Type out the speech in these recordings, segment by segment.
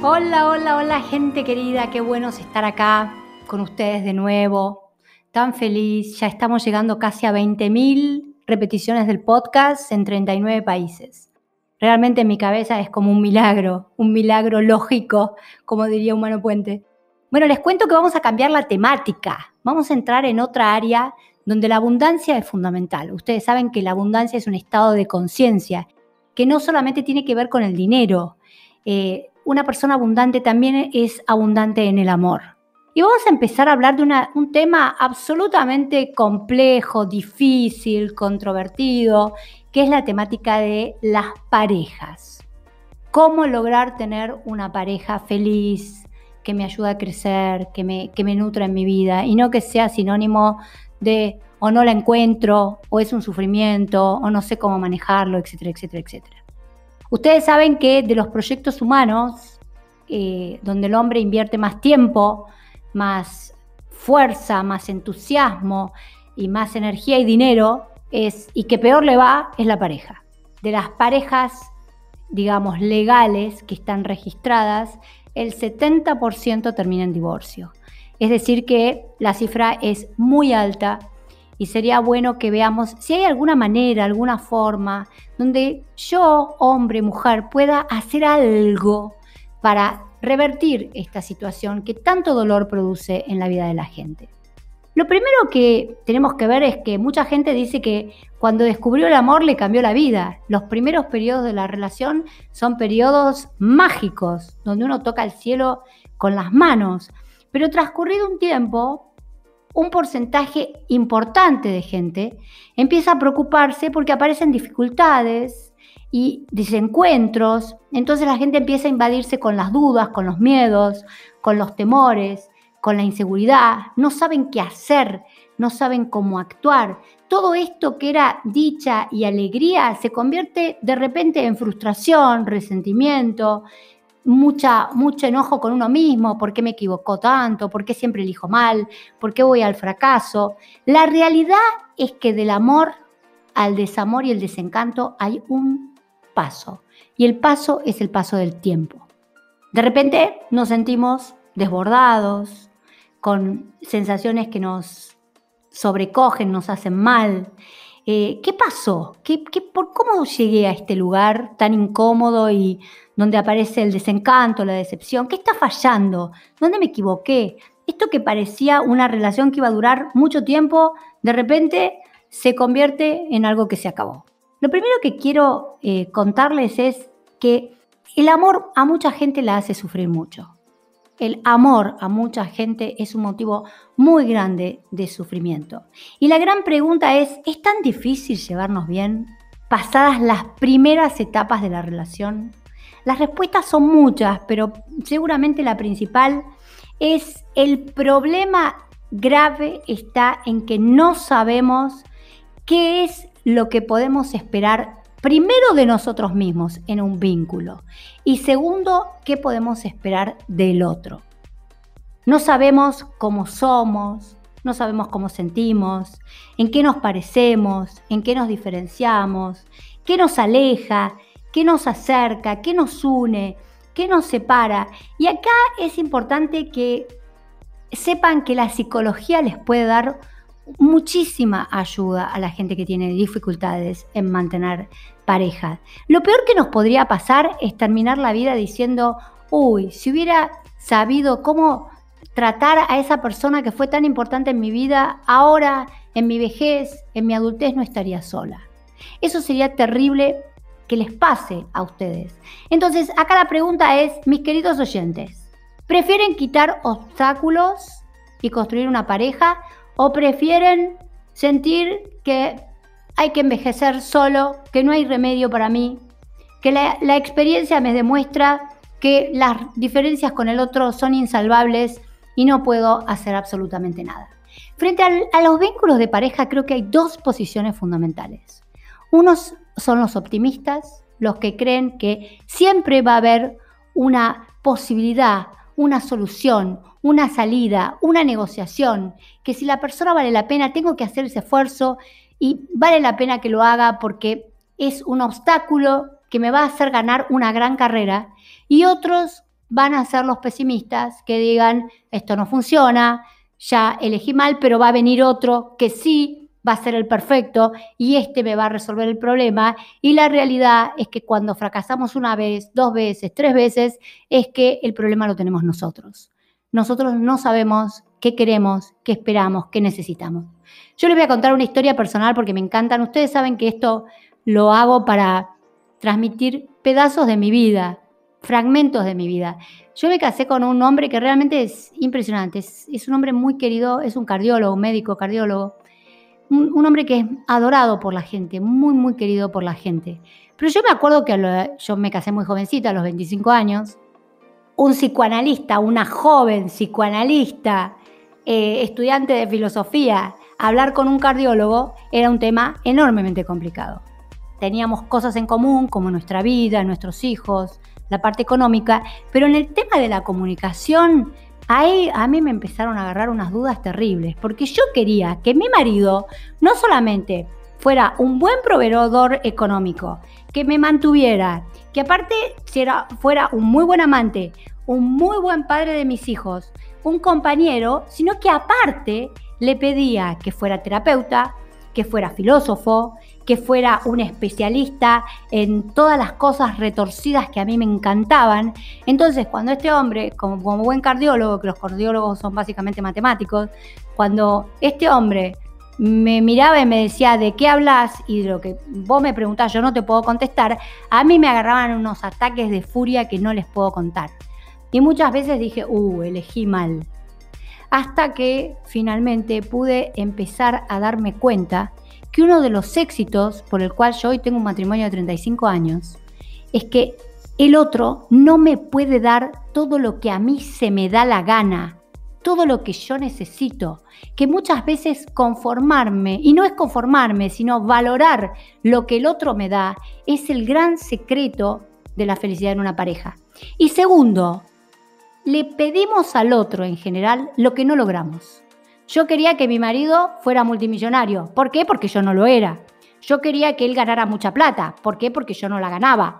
Hola, hola, hola gente querida, qué bueno estar acá con ustedes de nuevo. Tan feliz, ya estamos llegando casi a 20.000 repeticiones del podcast en 39 países. Realmente en mi cabeza es como un milagro, un milagro lógico, como diría Humano Puente. Bueno, les cuento que vamos a cambiar la temática. Vamos a entrar en otra área donde la abundancia es fundamental. Ustedes saben que la abundancia es un estado de conciencia que no solamente tiene que ver con el dinero. Eh, una persona abundante también es abundante en el amor. Y vamos a empezar a hablar de un tema absolutamente complejo, difícil, controvertido, que es la temática de las parejas. Cómo lograr tener una pareja feliz, que me ayude a crecer, que me, que me nutra en mi vida, y no que sea sinónimo de o no la encuentro, o es un sufrimiento, o no sé cómo manejarlo, etcétera, etcétera, etcétera. Ustedes saben que de los proyectos humanos, eh, donde el hombre invierte más tiempo, más fuerza, más entusiasmo y más energía y dinero, es, y que peor le va, es la pareja. De las parejas, digamos, legales que están registradas, el 70% termina en divorcio. Es decir, que la cifra es muy alta y sería bueno que veamos si hay alguna manera, alguna forma donde yo, hombre, mujer, pueda hacer algo para revertir esta situación que tanto dolor produce en la vida de la gente. Lo primero que tenemos que ver es que mucha gente dice que cuando descubrió el amor le cambió la vida. Los primeros periodos de la relación son periodos mágicos, donde uno toca el cielo con las manos. Pero transcurrido un tiempo, un porcentaje importante de gente empieza a preocuparse porque aparecen dificultades y desencuentros, entonces la gente empieza a invadirse con las dudas, con los miedos, con los temores, con la inseguridad, no saben qué hacer, no saben cómo actuar. Todo esto que era dicha y alegría se convierte de repente en frustración, resentimiento, mucha, mucho enojo con uno mismo, por qué me equivocó tanto, por qué siempre elijo mal, por qué voy al fracaso. La realidad es que del amor al desamor y el desencanto hay un paso, y el paso es el paso del tiempo. De repente nos sentimos desbordados, con sensaciones que nos sobrecogen, nos hacen mal. Eh, ¿Qué pasó? ¿Qué, qué, por, ¿Cómo llegué a este lugar tan incómodo y donde aparece el desencanto, la decepción. ¿Qué está fallando? ¿Dónde me equivoqué? Esto que parecía una relación que iba a durar mucho tiempo, de repente se convierte en algo que se acabó. Lo primero que quiero eh, contarles es que el amor a mucha gente la hace sufrir mucho. El amor a mucha gente es un motivo muy grande de sufrimiento. Y la gran pregunta es, ¿es tan difícil llevarnos bien pasadas las primeras etapas de la relación? Las respuestas son muchas, pero seguramente la principal es el problema grave está en que no sabemos qué es lo que podemos esperar primero de nosotros mismos en un vínculo y segundo, qué podemos esperar del otro. No sabemos cómo somos, no sabemos cómo sentimos, en qué nos parecemos, en qué nos diferenciamos, qué nos aleja, qué nos acerca, qué nos une, qué nos separa. Y acá es importante que sepan que la psicología les puede dar muchísima ayuda a la gente que tiene dificultades en mantener pareja. Lo peor que nos podría pasar es terminar la vida diciendo, uy, si hubiera sabido cómo tratar a esa persona que fue tan importante en mi vida, ahora en mi vejez, en mi adultez no estaría sola. Eso sería terrible que les pase a ustedes. Entonces, acá la pregunta es, mis queridos oyentes, ¿prefieren quitar obstáculos y construir una pareja o prefieren sentir que hay que envejecer solo, que no hay remedio para mí, que la, experiencia me demuestra que las diferencias con el otro son insalvables y no puedo hacer absolutamente nada? Frente a los vínculos de pareja creo que hay dos posiciones fundamentales. Unos son los optimistas, los que creen que siempre va a haber una posibilidad, una solución, una salida, una negociación, que si la persona vale la pena, tengo que hacer ese esfuerzo y vale la pena que lo haga porque es un obstáculo que me va a hacer ganar una gran carrera. Y otros van a ser los pesimistas que digan, esto no funciona, ya elegí mal, pero va a venir otro que sí va a ser el perfecto y este me va a resolver el problema. Y la realidad es que cuando fracasamos una vez, dos veces, tres veces, es que el problema lo tenemos nosotros. Nosotros no sabemos qué queremos, qué esperamos, qué necesitamos. Yo les voy a contar una historia personal porque me encantan. Ustedes saben que esto lo hago para transmitir pedazos de mi vida, fragmentos de mi vida. Yo me casé con un hombre que realmente es impresionante. Es, un hombre muy querido, es un cardiólogo, un médico cardiólogo. Un, hombre que es adorado por la gente, muy, muy querido por la gente. Pero yo me acuerdo que yo me casé muy jovencita, a los 25 años. Un psicoanalista, una joven psicoanalista, eh, estudiante de filosofía, hablar con un cardiólogo era un tema enormemente complicado. Teníamos cosas en común como nuestra vida, nuestros hijos, la parte económica, pero en el tema de la comunicación, ahí a mí me empezaron a agarrar unas dudas terribles, porque yo quería que mi marido no solamente fuera un buen proveedor económico, que me mantuviera, que aparte fuera un muy buen amante, un muy buen padre de mis hijos, un compañero, sino que aparte le pedía que fuera terapeuta, que fuera filósofo, que fuera un especialista en todas las cosas retorcidas que a mí me encantaban. Entonces, cuando este hombre, como, buen cardiólogo, que los cardiólogos son básicamente matemáticos, cuando este hombre me miraba y me decía, ¿de qué hablas? Y de lo que vos me preguntás, yo no te puedo contestar, a mí me agarraban unos ataques de furia que no les puedo contar. Y muchas veces dije, uh, elegí mal. Hasta que finalmente pude empezar a darme cuenta que uno de los éxitos por el cual yo hoy tengo un matrimonio de 35 años es que el otro no me puede dar todo lo que a mí se me da la gana, todo lo que yo necesito, que muchas veces conformarme, y no es conformarme, sino valorar lo que el otro me da, es el gran secreto de la felicidad en una pareja. Y segundo, le pedimos al otro en general lo que no logramos. Yo quería que mi marido fuera multimillonario. ¿Por qué? Porque yo no lo era. Yo quería que él ganara mucha plata. ¿Por qué? Porque yo no la ganaba.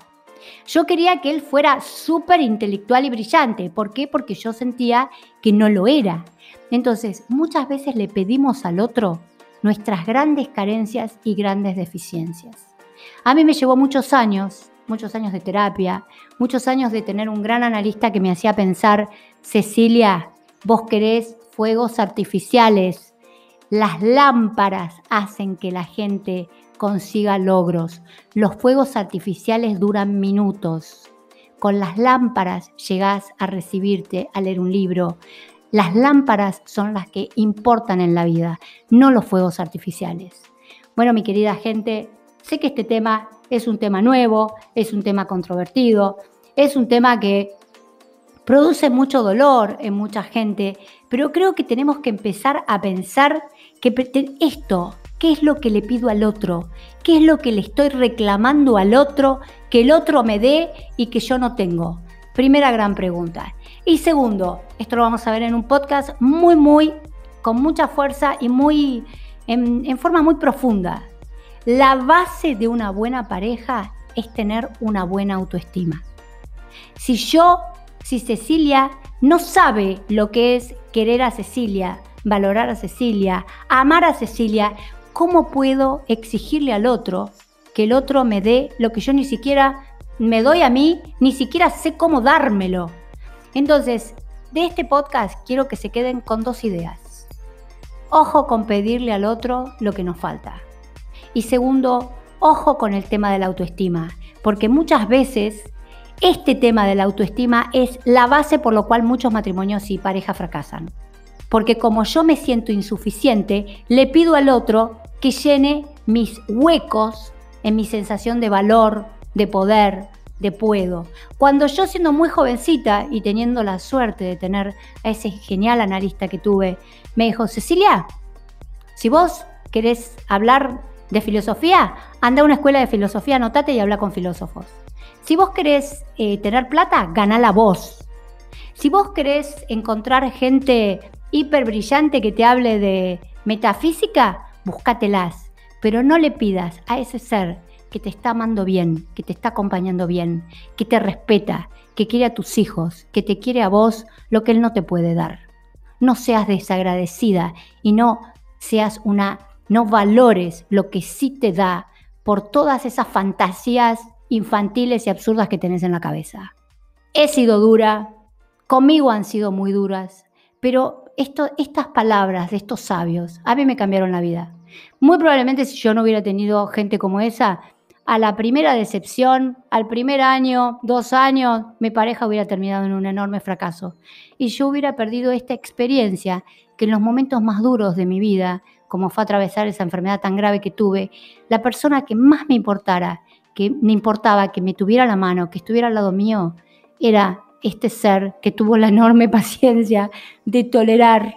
Yo quería que él fuera súper intelectual y brillante. ¿Por qué? Porque yo sentía que no lo era. Entonces, muchas veces le pedimos al otro nuestras grandes carencias y grandes deficiencias. A mí me llevó muchos años, muchos años de terapia, muchos años de tener un gran analista que me hacía pensar, Cecilia, vos querés fuegos artificiales. Las lámparas hacen que la gente consiga logros. Los fuegos artificiales duran minutos. Con las lámparas llegás a recibirte, a leer un libro. Las lámparas son las que importan en la vida, no los fuegos artificiales. Bueno, mi querida gente, sé que este tema es un tema nuevo, es un tema controvertido, es un tema que produce mucho dolor en mucha gente, pero creo que tenemos que empezar a pensar que esto, ¿qué es lo que le pido al otro? ¿Qué es lo que le estoy reclamando al otro que el otro me dé y que yo no tengo? Primera gran pregunta. Y segundo, esto lo vamos a ver en un podcast muy, muy, con mucha fuerza y muy, en, en forma muy profunda. La base de una buena pareja es tener una buena autoestima. Si yo si Cecilia no sabe lo que es querer a Cecilia, valorar a Cecilia, amar a Cecilia, ¿cómo puedo exigirle al otro que el otro me dé lo que yo ni siquiera me doy a mí, ni siquiera sé cómo dármelo? Entonces, de este podcast quiero que se queden con dos ideas. Ojo con pedirle al otro lo que nos falta. Y segundo, ojo con el tema de la autoestima, porque muchas veces este tema de la autoestima es la base por lo cual muchos matrimonios y parejas fracasan. Porque como yo me siento insuficiente, le pido al otro que llene mis huecos en mi sensación de valor, de poder, de puedo. Cuando yo siendo muy jovencita y teniendo la suerte de tener a ese genial analista que tuve, me dijo, Cecilia, si vos querés hablar de filosofía, anda a una escuela de filosofía, anotate y habla con filósofos. Si vos querés eh, tener plata, gana la voz. Si vos querés encontrar gente hiper brillante que te hable de metafísica, búscatelas. Pero no le pidas a ese ser que te está amando bien, que te está acompañando bien, que te respeta, que quiere a tus hijos, que te quiere a vos lo que Él no te puede dar. No seas desagradecida y no seas una, no valores lo que sí te da por todas esas fantasías infantiles y absurdas que tenés en la cabeza. He sido dura, conmigo han sido muy duras, pero esto, estas palabras de estos sabios a mí me cambiaron la vida. Muy probablemente si yo no hubiera tenido gente como esa, a la primera decepción, al primer año, dos años, mi pareja hubiera terminado en un enorme fracaso. Y yo hubiera perdido esta experiencia que en los momentos más duros de mi vida, como fue atravesar esa enfermedad tan grave que tuve, la persona que más me importara, que me importaba, que me tuviera la mano, que estuviera al lado mío, era este ser que tuvo la enorme paciencia de tolerar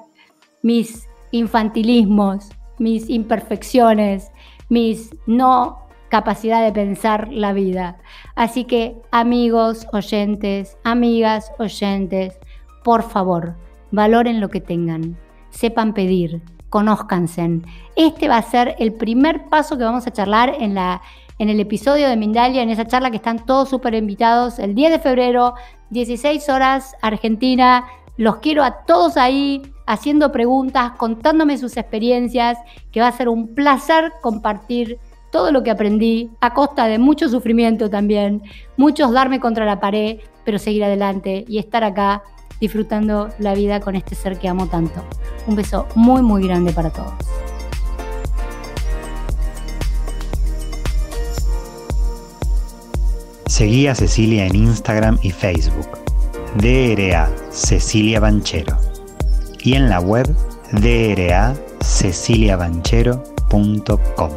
mis infantilismos, mis imperfecciones, mis no capacidad de pensar la vida. Así que amigos, oyentes, amigas, oyentes, por favor, valoren lo que tengan, sepan pedir, conózcanse. Este va a ser el primer paso que vamos a charlar en, la, en el episodio de Mindalia, en esa charla que están todos súper invitados, el 10 de febrero, 16 horas, Argentina. Los quiero a todos ahí haciendo preguntas, contándome sus experiencias, que va a ser un placer compartir todo lo que aprendí a costa de mucho sufrimiento también, muchos darme contra la pared, pero seguir adelante y estar acá disfrutando la vida con este ser que amo tanto. Un beso muy, muy grande para todos. Seguí a Cecilia en Instagram y Facebook. DRA Cecilia Banchero. Y en la web draceciliabanchero.com.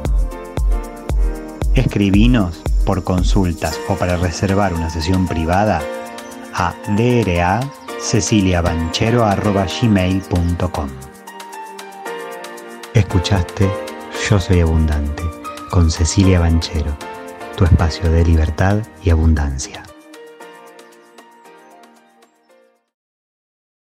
Escribinos por consultas o para reservar una sesión privada a draceciliabanchero.gmail.com Escuchaste Yo Soy Abundante con Cecilia Banchero, tu espacio de libertad y abundancia.